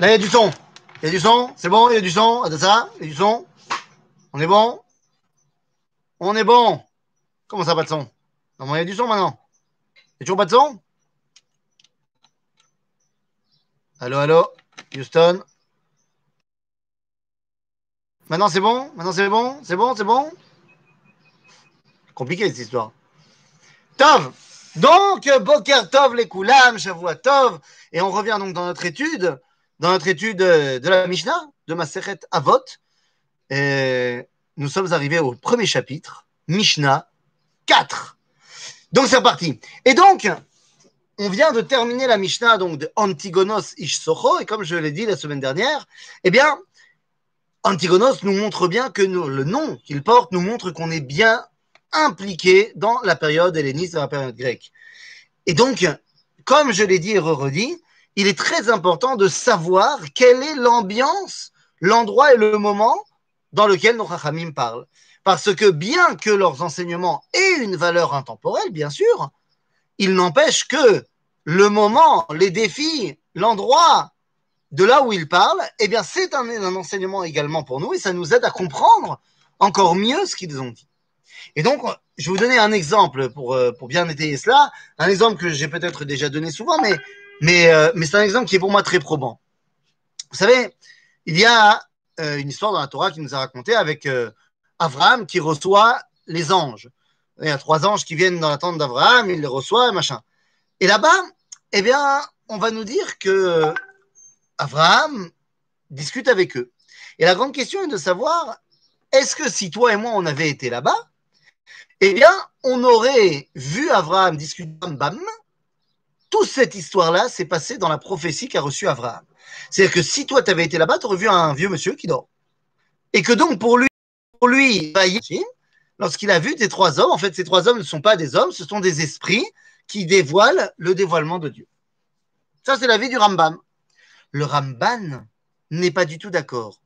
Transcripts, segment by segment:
Là, il y a du son. Il y a du son. C'est bon, il y a du son. Attends ça. Il y a du son. On est bon On est bon. Comment ça, pas de son? Non, il y a du son maintenant. Il y a toujours pas de son? Allô, allô? Houston? Maintenant, c'est bon? Maintenant, c'est bon? C'est bon? C'est bon? Compliqué, cette histoire. Tov Donc, Boker Tov, les Koulam, Shavua Tov. Et on revient donc dans notre étude dans notre étude de la Mishnah, de Maseret Avot. Et nous sommes arrivés au premier chapitre, Mishnah 4. Donc c'est reparti. Et donc, on vient de terminer la Mishnah donc, de Antigonos Ishsocho, et comme je l'ai dit la semaine dernière, eh bien, Antigonos nous montre bien que le nom qu'il porte nous montre qu'on est bien impliqué dans la période helléniste, dans la période grecque. Et donc, comme je l'ai dit et redit, il est très important de savoir quelle est l'ambiance, l'endroit et le moment dans lequel nos Chachamim parlent. Parce que bien que leurs enseignements aient une valeur intemporelle, bien sûr, il n'empêche que le moment, les défis, l'endroit de là où ils parlent, eh bien, c'est un, un, enseignement également pour nous et ça nous aide à comprendre encore mieux ce qu'ils ont dit. Et donc, je vais vous donner un exemple pour, euh, pour bien étayer cela, un exemple que j'ai peut-être déjà donné souvent, mais mais, euh, mais c'est un exemple qui est pour moi très probant. Vous savez, il y a euh, une histoire dans la Torah qui nous a raconté avec euh, Abraham qui reçoit les anges. Il y a trois anges qui viennent dans la tente d'Abraham, il les reçoit, machin. Et là-bas, eh bien, on va nous dire que Abraham discute avec eux. Et la grande question est de savoir, est-ce que si toi et moi on avait été là-bas, eh bien, on aurait vu Abraham discuter bam, toute cette histoire-là s'est passée dans la prophétie qu'a reçue Abraham. C'est-à-dire que si toi, tu avais été là-bas, tu aurais vu un vieux monsieur qui dort. Et que donc, pour lui, pour lui lorsqu'il a vu ces trois hommes, en fait, ces trois hommes ne sont pas des hommes, ce sont des esprits qui dévoilent le dévoilement de Dieu. Ça, c'est la vie du Rambam. Le Ramban n'est pas du tout d'accord.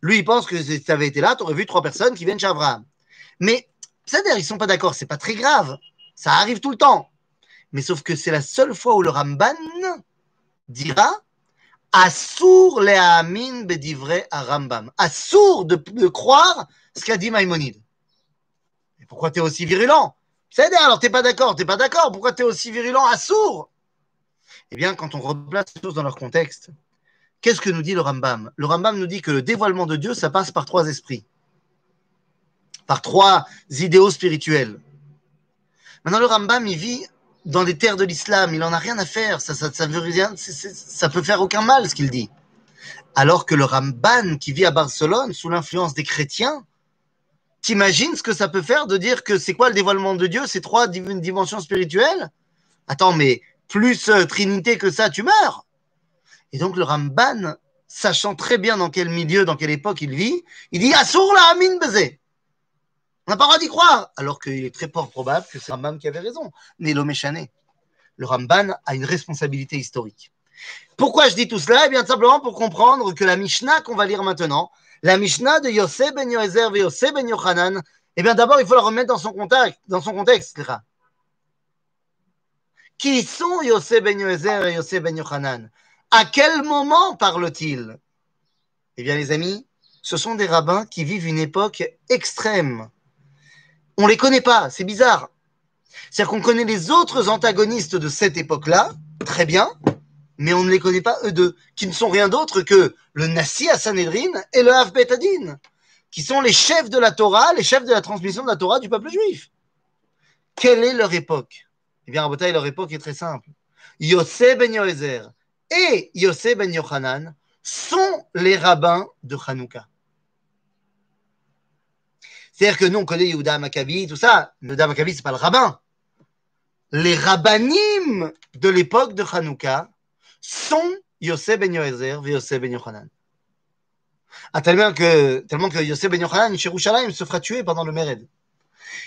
Lui, il pense que si tu avais été là, tu aurais vu trois personnes qui viennent chez Abraham. Mais, c'est-à-dire, ils ne sont pas d'accord, c'est pas très grave. Ça arrive tout le temps. Mais sauf que c'est la seule fois où le Ramban dira Assour le amin bedivre à Rambam. Assour de, de croire ce qu'a dit Maïmonide. Pourquoi tu es aussi virulent? C'est alors t'es pas d'accord, t'es pas d'accord. Pourquoi tu es aussi virulent Assour? Eh bien, quand on replace les choses dans leur contexte, qu'est-ce que nous dit le Rambam? Le Rambam nous dit que le dévoilement de Dieu, ça passe par trois esprits, par trois idéaux spirituels. Maintenant, le Rambam, il vit dans les terres de l'islam, il n'en a rien à faire, ça, ça, ça rien, ça peut faire aucun mal ce qu'il dit. Alors que le Ramban qui vit à Barcelone sous l'influence des chrétiens, t'imagines ce que ça peut faire de dire que c'est quoi le dévoilement de Dieu, ces trois dimensions spirituelles Attends, mais plus euh, Trinité que ça, tu meurs. Et donc le Ramban, sachant très bien dans quel milieu, dans quelle époque il vit, il dit Assour la Amin Bezé. On n'a pas le droit d'y croire, alors qu'il est très fort probable que c'est Rambam qui avait raison. Nélo Méchané. Le Ramban a une responsabilité historique. Pourquoi je dis tout cela? Eh bien, simplement pour comprendre que la Mishnah qu'on va lire maintenant, la Mishnah de Yosef ben Yoezer et Yosef ben Yochanan, eh bien, d'abord, il faut la remettre dans son contexte. Qui sont Yosef ben Yoezer et Yosef ben Yochanan? À quel moment parlent-ils? Eh bien, les amis, ce sont des rabbins qui vivent une époque extrême on les connaît pas, c'est bizarre. C'est-à-dire qu'on connaît les autres antagonistes de cette époque-là, très bien, mais on ne les connaît pas eux deux, qui ne sont rien d'autre que le Nassi à Sanhedrin et le Hav Betadin, qui sont les chefs de la Torah, les chefs de la transmission de la Torah du peuple juif. Quelle est leur époque? Eh bien, Rabotai, leur époque est très simple. Yosef ben Yoezer et Yosef ben Yochanan sont les rabbins de Hanouka. C'est-à-dire que nous, on connaît Yehuda Maccabi, tout ça. Yehuda Maccabi, c'est pas le rabbin. Les rabbinim de l'époque de Hanouka sont Yosef ben Yoezer et Yosef ben Yochanan. Ah, tellement que, tellement que Yosef ben Yochanan, chez Rouchalaim, se fera tuer pendant le Mered.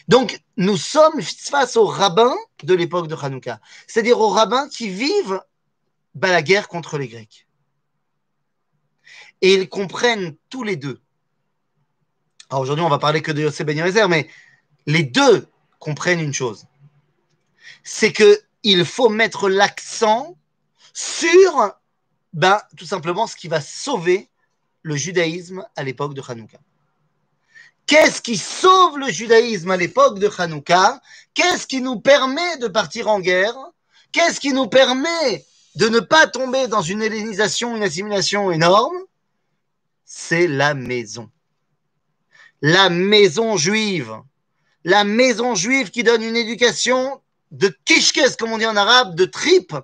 Donc, nous sommes face aux rabbins de l'époque de Hanouka. C'est-à-dire aux rabbins qui vivent bah, la guerre contre les Grecs. Et ils comprennent tous les deux alors aujourd'hui, on va parler que de Yosef Ben mais les deux comprennent une chose. C'est qu'il faut mettre l'accent sur ben, tout simplement ce qui va sauver le judaïsme à l'époque de Hanouka. Qu'est-ce qui sauve le judaïsme à l'époque de Hanouka? Qu'est-ce qui nous permet de partir en guerre? Qu'est-ce qui nous permet de ne pas tomber dans une hellénisation, une assimilation énorme? C'est la maison. La maison juive. La maison juive qui donne une éducation de kishkes, comme on dit en arabe, de tripe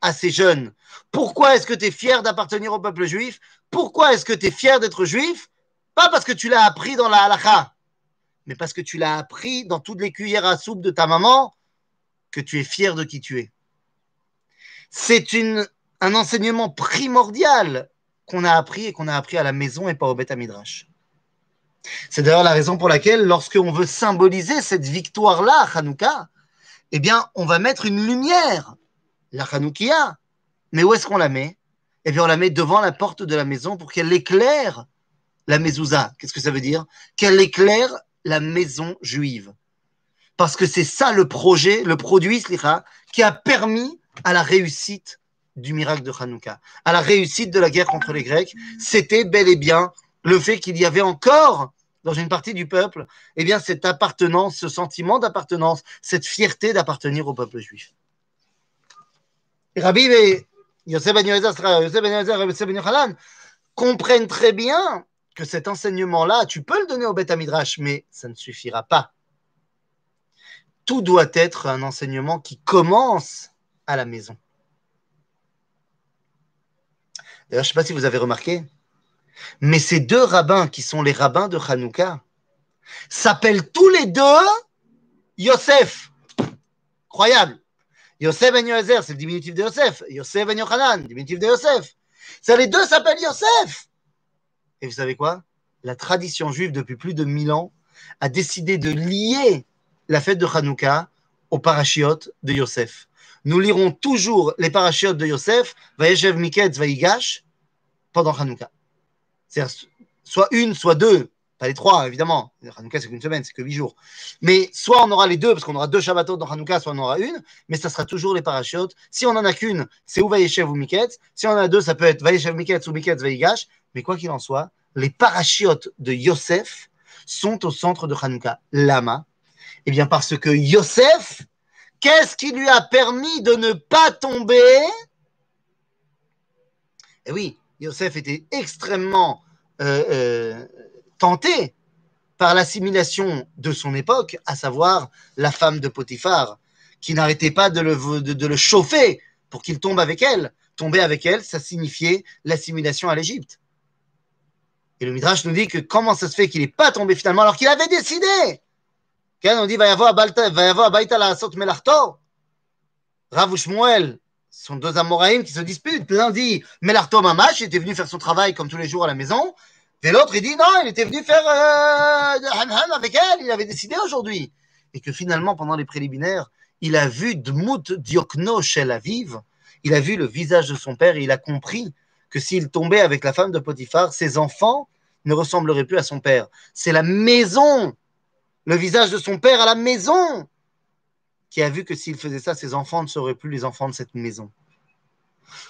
à ces jeunes. Pourquoi est-ce que tu es fier d'appartenir au peuple juif? Pourquoi est-ce que tu es fier d'être juif? Pas parce que tu l'as appris dans la halakha, mais parce que tu l'as appris dans toutes les cuillères à soupe de ta maman, que tu es fier de qui tu es. C'est un enseignement primordial qu'on a appris et qu'on a appris à la maison et pas au Beth Midrash. C'est d'ailleurs la raison pour laquelle, lorsqu'on veut symboliser cette victoire-là, Hanouka, eh bien, on va mettre une lumière, la Hanoukia. Mais où est-ce qu'on la met? Eh bien, on la met devant la porte de la maison pour qu'elle éclaire la mezouza. Qu'est-ce que ça veut dire? Qu'elle éclaire la maison juive. Parce que c'est ça le projet, le produit, slicha, qui a permis à la réussite du miracle de Hanouka, à la réussite de la guerre contre les Grecs. C'était bel et bien le fait qu'il y avait encore dans une partie du peuple, eh bien, cette appartenance, ce sentiment d'appartenance, cette fierté d'appartenir au peuple juif. Rabbi et Yosef Ben Ben comprennent très bien que cet enseignement-là, tu peux le donner au Beth Midrash, mais ça ne suffira pas. Tout doit être un enseignement qui commence à la maison. D'ailleurs, je ne sais pas si vous avez remarqué, mais ces deux rabbins qui sont les rabbins de Hanouka s'appellent tous les deux Yosef. Incroyable. Yosef ben Yozer, c'est le diminutif de Yosef. Yosef ben Yochanan, diminutif de Yosef. Ça, les deux s'appellent Yosef. Et vous savez quoi? La tradition juive, depuis plus de 1000 ans, a décidé de lier la fête de Hanouka aux parachiotes de Yosef. Nous lirons toujours les parachiotes de Yosef, Vayeshev Miketz Vayigash, pendant Hanouka. C'est-à-dire soit une, soit deux, pas les trois, évidemment. Hanouka, c'est qu'une semaine, c'est que huit jours. Mais soit on aura les deux, parce qu'on aura deux Shabbatot dans Hanouka, soit on aura une, mais ça sera toujours les parachiotes. Si on en a qu'une, c'est ou Vayeshev ou Miketz. Si on en a deux, ça peut être Vayeshev Miketz ou Miketz Vayigash. Mais quoi qu'il en soit, les parachiotes de Yosef sont au centre de Hanouka. Lama Eh bien, parce que Yosef, qu'est-ce qui lui a permis de ne pas tomber? Eh oui, Yosef était extrêmement euh, euh, tenté par l'assimilation de son époque, à savoir la femme de Potiphar, qui n'arrêtait pas de le, chauffer pour qu'il tombe avec elle. Tomber avec elle, ça signifiait l'assimilation à l'Égypte. Et le Midrash nous dit que comment ça se fait qu'il n'est pas tombé finalement alors qu'il avait décidé? On dit va y avoir Baïta la Sot Melarto. Rav Shmuel sont deux Amoraïm qui se disputent. L'un dit Melarto Mamash, était venu faire son travail comme tous les jours à la maison. Et l'autre, il dit non, il était venu faire euh, avec elle, il avait décidé aujourd'hui. Et que finalement, pendant les préliminaires, il a vu Dmut Diokno Shel Aviv, il a vu le visage de son père et il a compris que s'il tombait avec la femme de Potiphar, ses enfants ne ressemblerait plus à son père. C'est la maison, le visage de son père à la maison, qui a vu que s'il faisait ça, ses enfants ne seraient plus les enfants de cette maison.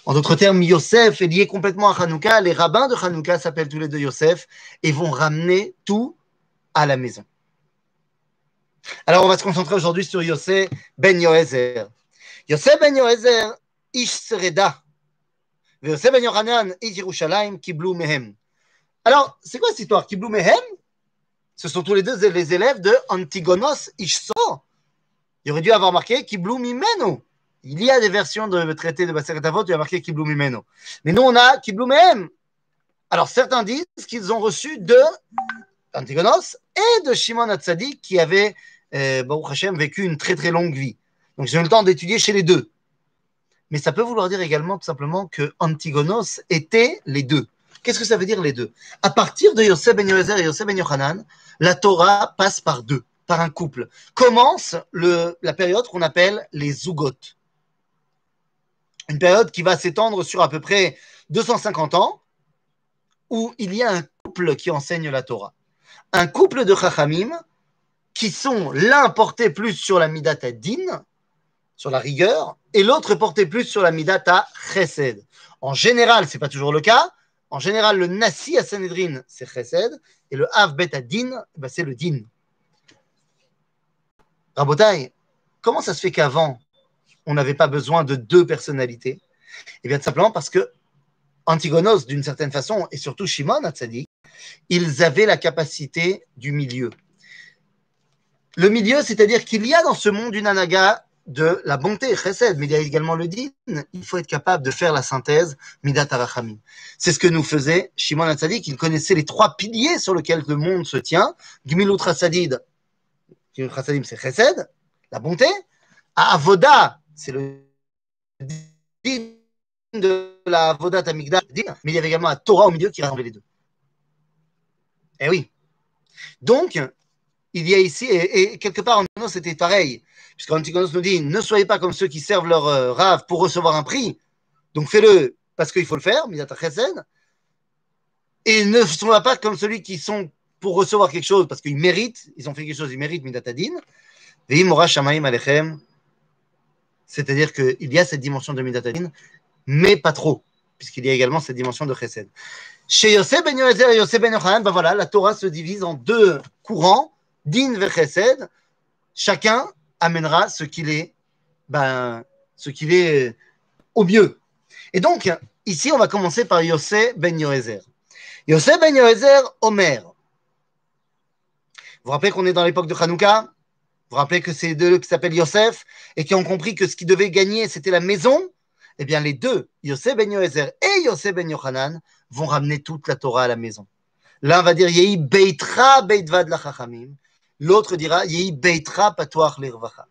En d'autres termes, Yosef est lié complètement à Hanouka. Les rabbins de Hanouka s'appellent tous les deux Yosef et vont ramener tout à la maison. Alors, on va se concentrer aujourd'hui sur Yosef ben Yoézer. Yosef ben Yoézer, Ish Sereda. Yosef ben Yohanan, Ish Yerushalayim, Kiblu Mehem. Alors, c'est quoi cette histoire? Kiblu Mehem? Ce sont tous les deux les élèves de Antigonos Ishso. Il aurait dû avoir marqué Kiblu Mimeno. Il y a des versions de traité de Baseret Avot, il a marqué Kiblu Mimeno. Mais nous, on a Mehem. Alors, certains disent qu'ils ont reçu de Antigonos et de Shimon Hatzadik qui avait, euh, Baruch Hashem, vécu une très très longue vie. Donc, j'ai eu le temps d'étudier chez les deux. Mais ça peut vouloir dire également tout simplement que Antigonos était les deux. Qu'est-ce que ça veut dire les deux? À partir de Yosef ben Yoézer et Yosef ben Yochanan, la Torah passe par deux, par un couple. Commence la période qu'on appelle les Zugot. Une période qui va s'étendre sur à peu près 250 ans, où il y a un couple qui enseigne la Torah. Un couple de Chachamim qui sont l'un porté plus sur la Midata Din, sur la rigueur, et l'autre porté plus sur la Midata Chesed. En général, ce n'est pas toujours le cas. En général, le Nasi à Sanhedrin, c'est Chesed, et le Av Bet Din, bah, c'est le Din. Rabotai, comment ça se fait qu'avant, on n'avait pas besoin de deux personnalités? Eh bien, tout simplement parce que Antigonos, d'une certaine façon, et surtout Shimon Hatzadik, ils avaient la capacité du milieu. Le milieu, c'est-à-dire qu'il y a dans ce monde une anaga de la bonté, chesed, mais il y a également le din. Il faut être capable de faire la synthèse midat arachamim. C'est ce que nous faisait Shimon Hatzadik. Il connaissait les trois piliers sur lesquels le monde se tient. Gmilut. Hasadim, c'est chesed, la bonté. Avoda, c'est le din de la Avodat Amigdal, mais il y avait également la Torah au milieu qui rassemblait les deux. Eh oui. Donc, il y a ici, et, quelque part, en c'était pareil, puisqu'Antigonos nous dit ne soyez pas comme ceux qui servent leur euh, rave pour recevoir un prix, donc fais-le parce qu'il faut le faire, Midata Chesed, et ne soyez pas comme celui qui sont pour recevoir quelque chose parce qu'ils méritent, ils ont fait quelque chose, ils méritent Midata Din, c'est-à-dire qu'il y a cette dimension de Midata Din, mais pas trop, puisqu'il y a également cette dimension de Chesed. Chez Yosef ben Yoezer et Yosef ben Yochanan, ben voilà, la Torah se divise en deux courants, Din ve Chesed. Chacun amènera ce qu'il est, ben, ce qu'il est au mieux. Et donc, ici, on va commencer par Yosef ben Yoezer. Yosef ben Yoezer, Omer. Vous vous rappelez qu'on est dans l'époque de Hanouka? Vous vous rappelez que c'est deux qui s'appellent Yosef et qui ont compris que ce qu'ils devaient gagner, c'était la maison? Eh bien les deux, Yosef ben Yoezer et Yosef ben Yochanan, vont ramener toute la Torah à la maison. L'un va dire Yehi Beitra Beitvad la l'autre dira Yehi Beitra Patoach l'Irvacha.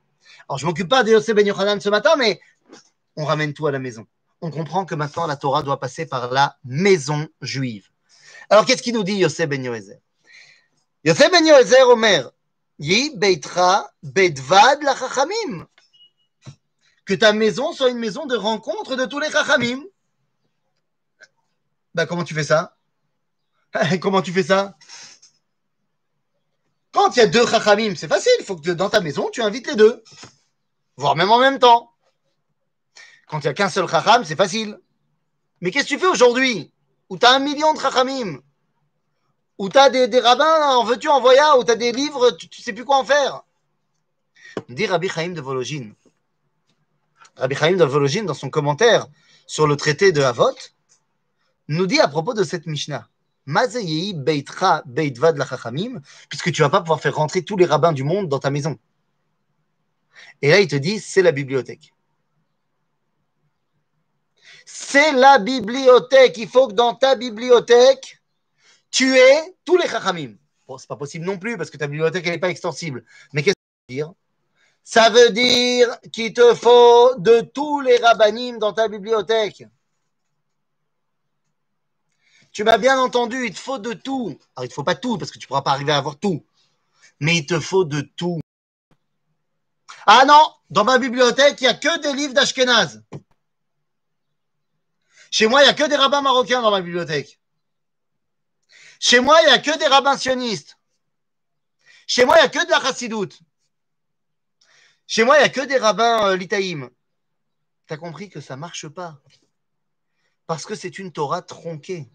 Alors je ne m'occupe pas de Yosef ben Yochanan ce matin, mais on ramène tout à la maison. On comprend que maintenant la Torah doit passer par la maison juive. Alors qu'est-ce qu'il nous dit Yosef ben Yosef ben Yoezer Omer Yehi Beitra Beitvad la que ta maison soit une maison de rencontre de tous les chachamim. Ben, comment tu fais ça? Comment tu fais ça? Quand il y a deux chachamim, c'est facile. Il faut que dans ta maison, tu invites les deux. Voire même en même temps. Quand il n'y a qu'un seul chacham, c'est facile. Mais qu'est-ce que tu fais aujourd'hui Où tu as un million de chachamim? Où tu as des, rabbins, en veux-tu, en voyage Où tu as des livres, tu ne sais plus quoi en faire Dit Rabbi Chaim de Vologine. Rabbi Chaim d'Alvologine, dans son commentaire sur le traité de Havot, nous dit à propos de cette Mishnah, puisque tu vas pas pouvoir faire rentrer tous les rabbins du monde dans ta maison. Et là, il te dit, c'est la bibliothèque. C'est la bibliothèque. Il faut que dans ta bibliothèque, tu aies tous les chachamim. Bon, c'est pas possible non plus parce que ta bibliothèque, n'est pas extensible. Mais qu'est-ce que ça veut dire? Ça veut dire qu'il te faut de tous les rabbinim dans ta bibliothèque. Tu m'as bien entendu, il te faut de tout. Alors, il ne faut pas tout, parce que tu pourras pas arriver à avoir tout. Mais il te faut de tout. Ah non, dans ma bibliothèque, il n'y a que des livres d'Ashkenaz. Chez moi, il n'y a que des rabbins marocains dans ma bibliothèque. Chez moi, il n'y a que des rabbins sionistes. Chez moi, il n'y a que de la chassidoute. Chez moi, il n'y a que des rabbins euh, litaïm. Tu compris que ça ne marche pas. Parce que c'est une Torah tronquée.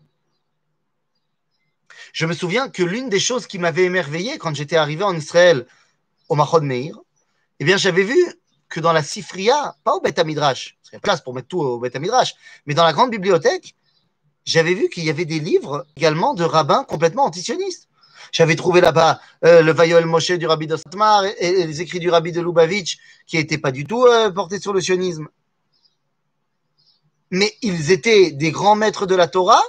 Je me souviens que l'une des choses qui m'avait émerveillé quand j'étais arrivé en Israël au Mahon Meir, eh bien, j'avais vu que dans la Sifria, pas au Beth Midrash, parce y a place pour mettre tout au Beth Midrash, mais dans la grande bibliothèque, j'avais vu qu'il y avait des livres également de rabbins complètement antisionistes. J'avais trouvé là-bas euh, le Vayol Moshe du rabbi de Satmar et, les écrits du rabbi de Lubavitch qui n'étaient pas du tout euh, portés sur le sionisme. Mais ils étaient des grands maîtres de la Torah,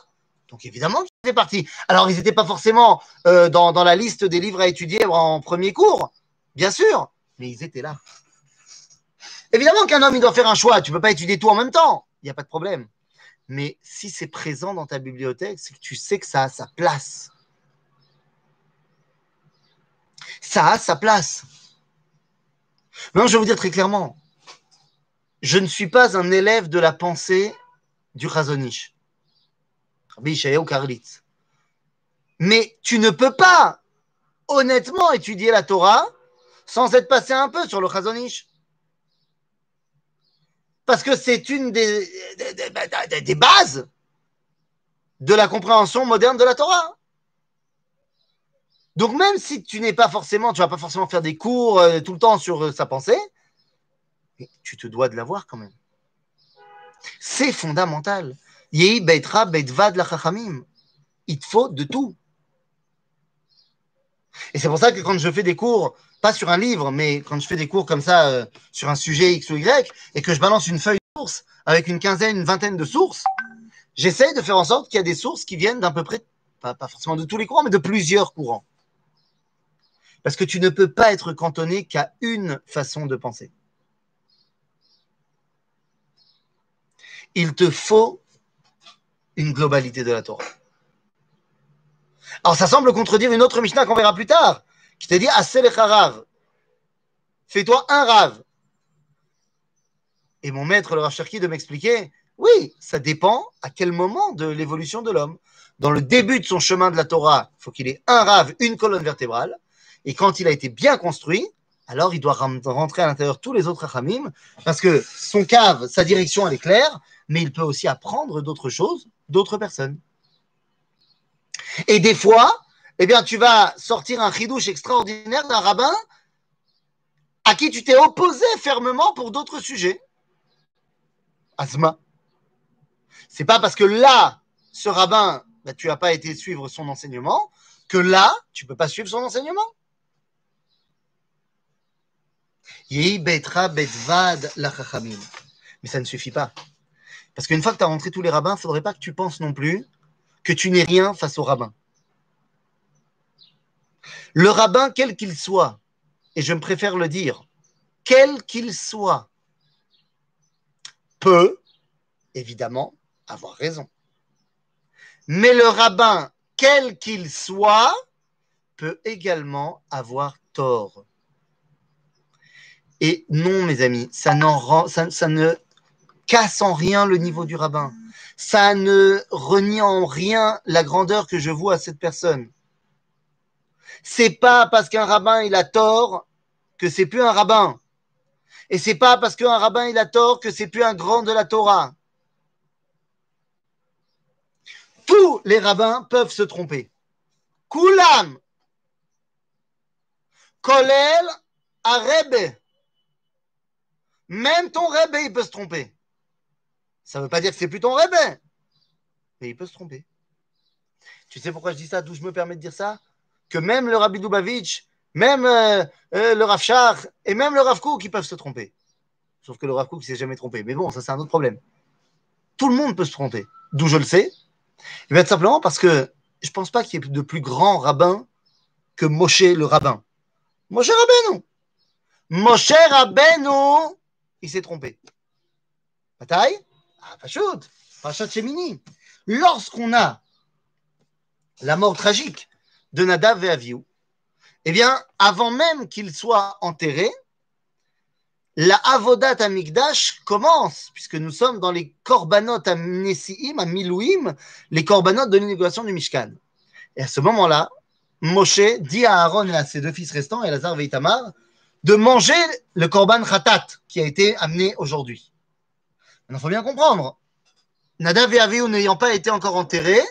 donc évidemment ils étaient partis. Alors ils n'étaient pas forcément euh, dans, dans la liste des livres à étudier en premier cours, bien sûr, mais ils étaient là. Évidemment qu'un homme, il doit faire un choix. Tu ne peux pas étudier tout en même temps. Il n'y a pas de problème. Mais si c'est présent dans ta bibliothèque, c'est que tu sais que ça a sa place. ça a sa place. Non, je vais vous dire très clairement, je ne suis pas un élève de la pensée du Razonich, Rabbi. Mais tu ne peux pas honnêtement étudier la Torah sans être passé un peu sur le Razonich. Parce que c'est une des, bases de la compréhension moderne de la Torah. Donc même si tu n'es pas forcément, tu vas pas forcément faire des cours euh, tout le temps sur euh, sa pensée, tu te dois de l'avoir quand même. C'est fondamental. Yehi beitra beitvad la chachamim. Il te faut de tout. Et c'est pour ça que quand je fais des cours, pas sur un livre, mais quand je fais des cours comme ça euh, sur un sujet X ou Y, et que je balance une feuille de source avec une quinzaine, une vingtaine de sources, j'essaie de faire en sorte qu'il y a des sources qui viennent d'à peu près, pas, pas forcément de tous les courants, mais de plusieurs courants. Parce que tu ne peux pas être cantonné qu'à une façon de penser. Il te faut une globalité de la Torah. Alors ça semble contredire une autre Mishnah qu'on verra plus tard, qui te dit Asel Rav. Fais-toi un Rav. Et mon maître, le Rav Cherki, de m'expliquer oui, ça dépend à quel moment de l'évolution de l'homme. Dans le début de son chemin de la Torah, il faut qu'il ait un Rav, une colonne vertébrale. Et quand il a été bien construit, alors il doit rentrer à l'intérieur tous les autres Rachamim, parce que son cave, sa direction, elle est claire, mais il peut aussi apprendre d'autres choses d'autres personnes. Et des fois, eh bien, tu vas sortir un chidouche extraordinaire d'un rabbin à qui tu t'es opposé fermement pour d'autres sujets. Asma. C'est pas parce que là, ce rabbin, bah, tu n'as pas été suivre son enseignement, que là, tu peux pas suivre son enseignement. Mais ça ne suffit pas. Parce qu'une fois que tu as rentré tous les rabbins, il ne faudrait pas que tu penses non plus que tu n'es rien face au rabbin. Le rabbin, quel qu'il soit, et je me préfère le dire, quel qu'il soit, peut, évidemment, avoir raison. Mais le rabbin, quel qu'il soit, peut également avoir tort. Et non, mes amis, ça, rend, ça, ça ne casse en rien le niveau du rabbin. Ça ne renie en rien la grandeur que je vois à cette personne. C'est pas parce qu'un rabbin il a tort que c'est plus un rabbin. Et c'est pas parce qu'un rabbin il a tort que c'est plus un grand de la Torah. Tous les rabbins peuvent se tromper. Kulam. Kolel a Même ton Rebbe, il peut se tromper. Ça ne veut pas dire que c'est plus ton rêve, mais il peut se tromper. Tu sais pourquoi je dis ça? D'où je me permets de dire ça? Que même le Rabbi Dubavitch, même euh, euh, le Rav et même le Rav Kook, ils peuvent se tromper. Sauf que le Rav Kook, il s'est jamais trompé. Mais bon, ça, c'est un autre problème. Tout le monde peut se tromper. D'où je le sais va être simplement parce que je ne pense pas qu'il y ait de plus grand rabbin que Moshe le rabbin. Moshe Rabbeinu. Moshe Rabbeinu, il s'est trompé. Bataille? Ah, Lorsqu'on a la mort tragique de Nadav et Aviou, eh bien, avant même qu'il soit enterré, la Avodat Amigdash commence, puisque nous sommes dans les Korbanot à Nessiim, à Milouim, les Korbanot de l'inauguration du Mishkan. Et à ce moment-là, Moshe dit à Aaron et à ses deux fils restants, Elazar et Itamar, de manger le Korban Khatat qui a été amené aujourd'hui. Il faut bien comprendre. Nadav et n'ayant pas été encore enterrés,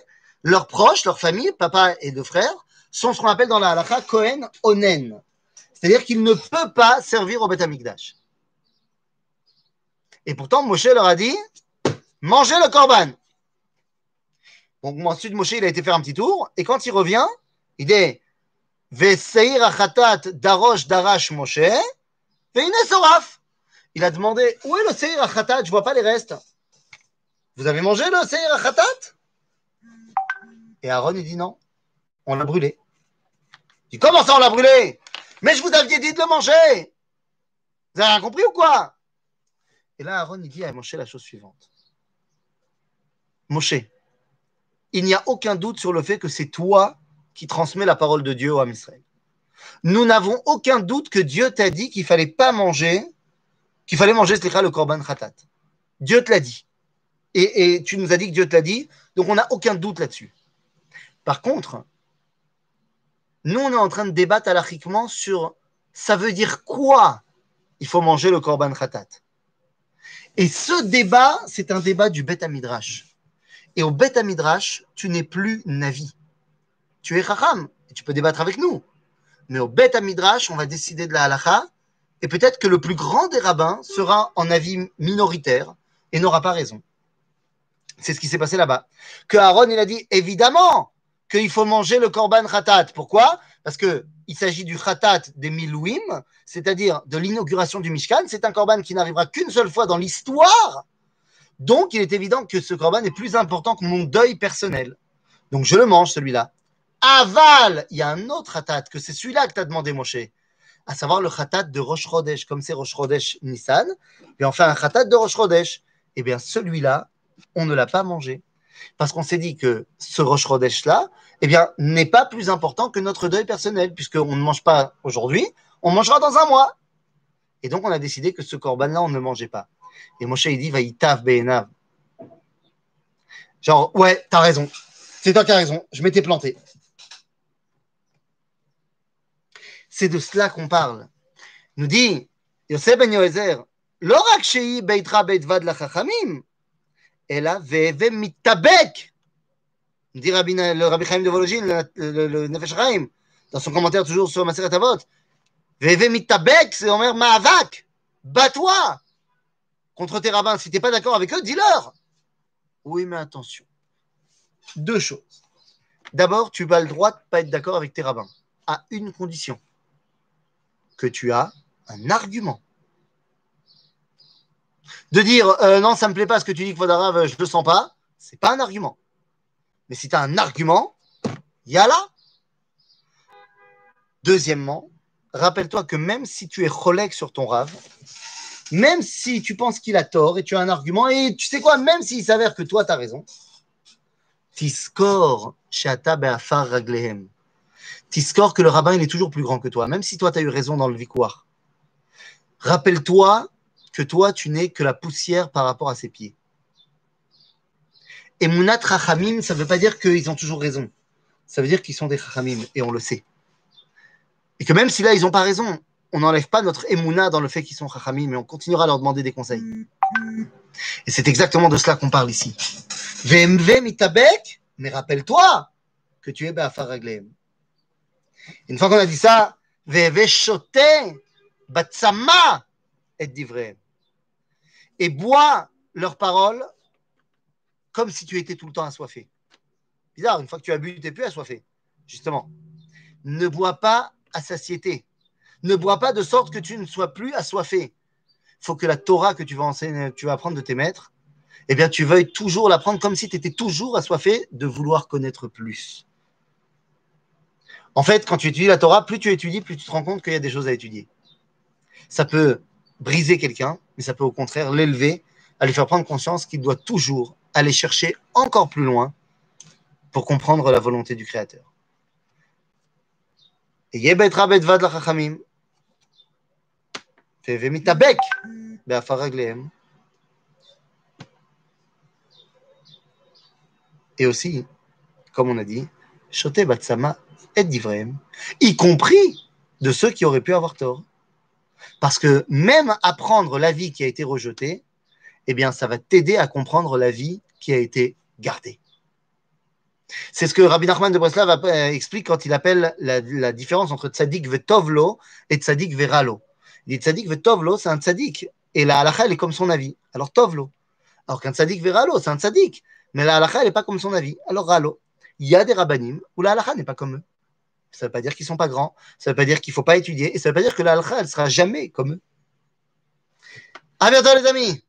leurs proches, leurs familles, papa et deux frères, sont ce qu'on appelle dans la halakha Kohen Onen. C'est-à-dire qu'il ne peut pas servir au Beth Amikdash. Et pourtant, Moshe leur a dit mangez le korban. Donc ensuite, Moshe, il a été faire un petit tour. Et quand il revient, il dit Veseir achatat darosh darash Moshe, soraf il a demandé Où est le Seir Achatat? Je ne vois pas les restes. Vous avez mangé le Seir Achatat? Et Aaron, il dit Non, on l'a brûlé. Dit Comment ça, on l'a brûlé? Mais je vous aviez dit de le manger Vous avez rien compris ou quoi? Et là, Aaron, il dit à Moshe la chose suivante Moshe, il n'y a aucun doute sur le fait que c'est toi qui transmets la parole de Dieu au Israël. Nous n'avons aucun doute que Dieu t'a dit qu'il fallait pas manger qu'il fallait manger le korban khatat. Dieu te l'a dit. Et, tu nous as dit que Dieu te l'a dit, donc on n'a aucun doute là-dessus. Par contre, nous, on est en train de débattre alachiquement sur ça veut dire quoi il faut manger le korban khatat. Et ce débat, c'est un débat du Bet Midrash. Et au Bet Midrash, tu n'es plus Navi. Tu es Chacham. Et tu peux débattre avec nous. Mais au Bet Midrash, on va décider de la halacha. Et peut-être que le plus grand des rabbins sera en avis minoritaire et n'aura pas raison. C'est ce qui s'est passé là-bas. Que Aaron, il a dit évidemment qu'il faut manger le korban khatat. Pourquoi? Parce que il s'agit du khatat des milouim, c'est-à-dire de l'inauguration du Mishkan. C'est un korban qui n'arrivera qu'une seule fois dans l'histoire. Donc, il est évident que ce korban est plus important que mon deuil personnel. Donc, je le mange, celui-là. Aval, il y a un autre khatat, que c'est celui-là que tu as demandé, Moshe, à savoir le khatat de Rosh Chodesh, comme c'est Rosh Chodesh Nissan, et enfin un khatat de Rosh Chodesh. Eh bien, celui-là, on ne l'a pas mangé. Parce qu'on s'est dit que ce Rosh Chodesh-là, eh bien, n'est pas plus important que notre deuil personnel, puisqu'on ne mange pas aujourd'hui, on mangera dans un mois. Et donc, on a décidé que ce korban-là, on ne mangeait pas. Et Moshe, il dit, va y taf Genre, ouais, t'as raison. C'est toi qui as raison. Je m'étais planté. C'est de cela qu'on parle. Nous dit Yosef ben l'orak shei beitra beitvad la chachamim, ela veve mitabek. Dit le Rabbi Chaim de Vologine, le, le, dans son commentaire toujours sur Maseret Avot. Veve mitabek, c'est Omer Mahavak. Bats-toi contre tes rabbins. Si tu n'es pas d'accord avec eux, dis-leur. Oui, mais attention. Deux choses. D'abord, tu as le droit de ne pas être d'accord avec tes rabbins, à une condition que tu as un argument. De dire euh, non, ça me plaît pas ce que tu dis, Kvodarav, je le sens pas, c'est pas un argument. Mais si tu as un argument, a là. Deuxièmement, rappelle-toi que même si tu es relègue sur ton rave, même si tu penses qu'il a tort et tu as un argument, et tu sais quoi, même s'il s'avère que toi tu as raison, Tiskor Shata Be'afar Raglehem scores que le rabbin il est toujours plus grand que toi, même si toi tu as eu raison dans le victoire. Rappelle-toi que toi tu n'es que la poussière par rapport à ses pieds. Et Mounat Rachamim, ça ne veut pas dire qu'ils ont toujours raison. Ça veut dire qu'ils sont des Rachamim, et on le sait. Et que même si là ils n'ont pas raison, on n'enlève pas notre Emouna dans le fait qu'ils sont Rachamim, mais on continuera à leur demander des conseils. Et c'est exactement de cela qu'on parle ici. VMV mitabek, mais rappelle-toi que tu es Ba'afar une fois qu'on a dit ça, batsama et divré. Et bois leurs paroles comme si tu étais tout le temps assoiffé. Bizarre, une fois que tu as bu, tu n'es plus assoiffé. Justement. Ne bois pas à satiété. Ne bois pas de sorte que tu ne sois plus assoiffé. Il faut que la Torah que tu vas enseigner, tu vas apprendre de tes maîtres, eh bien, tu veuilles toujours l'apprendre comme si tu étais toujours assoiffé de vouloir connaître plus. En fait, quand tu étudies la Torah, plus tu étudies, plus tu te rends compte qu'il y a des choses à étudier. Ça peut briser quelqu'un, mais ça peut au contraire l'élever, à lui faire prendre conscience qu'il doit toujours aller chercher encore plus loin pour comprendre la volonté du Créateur. Et aussi, comme on a dit, y compris de ceux qui auraient pu avoir tort. Parce que même apprendre la vie qui a été rejetée, eh bien, ça va t'aider à comprendre la vie qui a été gardée. C'est ce que Rabbi Nachman de Breslav euh, explique quand il appelle la, différence entre tzaddik vetovlo et tzaddik veralo. Il dit tzaddik vetovlo, c'est un tzaddik. Et la halakha, elle est comme son avis. Alors tovlo. Alors qu'un tzaddik veralo, c'est un tzaddik. Mais la halakha, elle n'est pas comme son avis. Alors ralo. Il y a des rabbanim où la halakha n'est pas comme eux. Ça ne veut pas dire qu'ils ne sont pas grands, ça ne veut pas dire qu'il ne faut pas étudier, et ça ne veut pas dire que la elle ne sera jamais comme eux. À bientôt les amis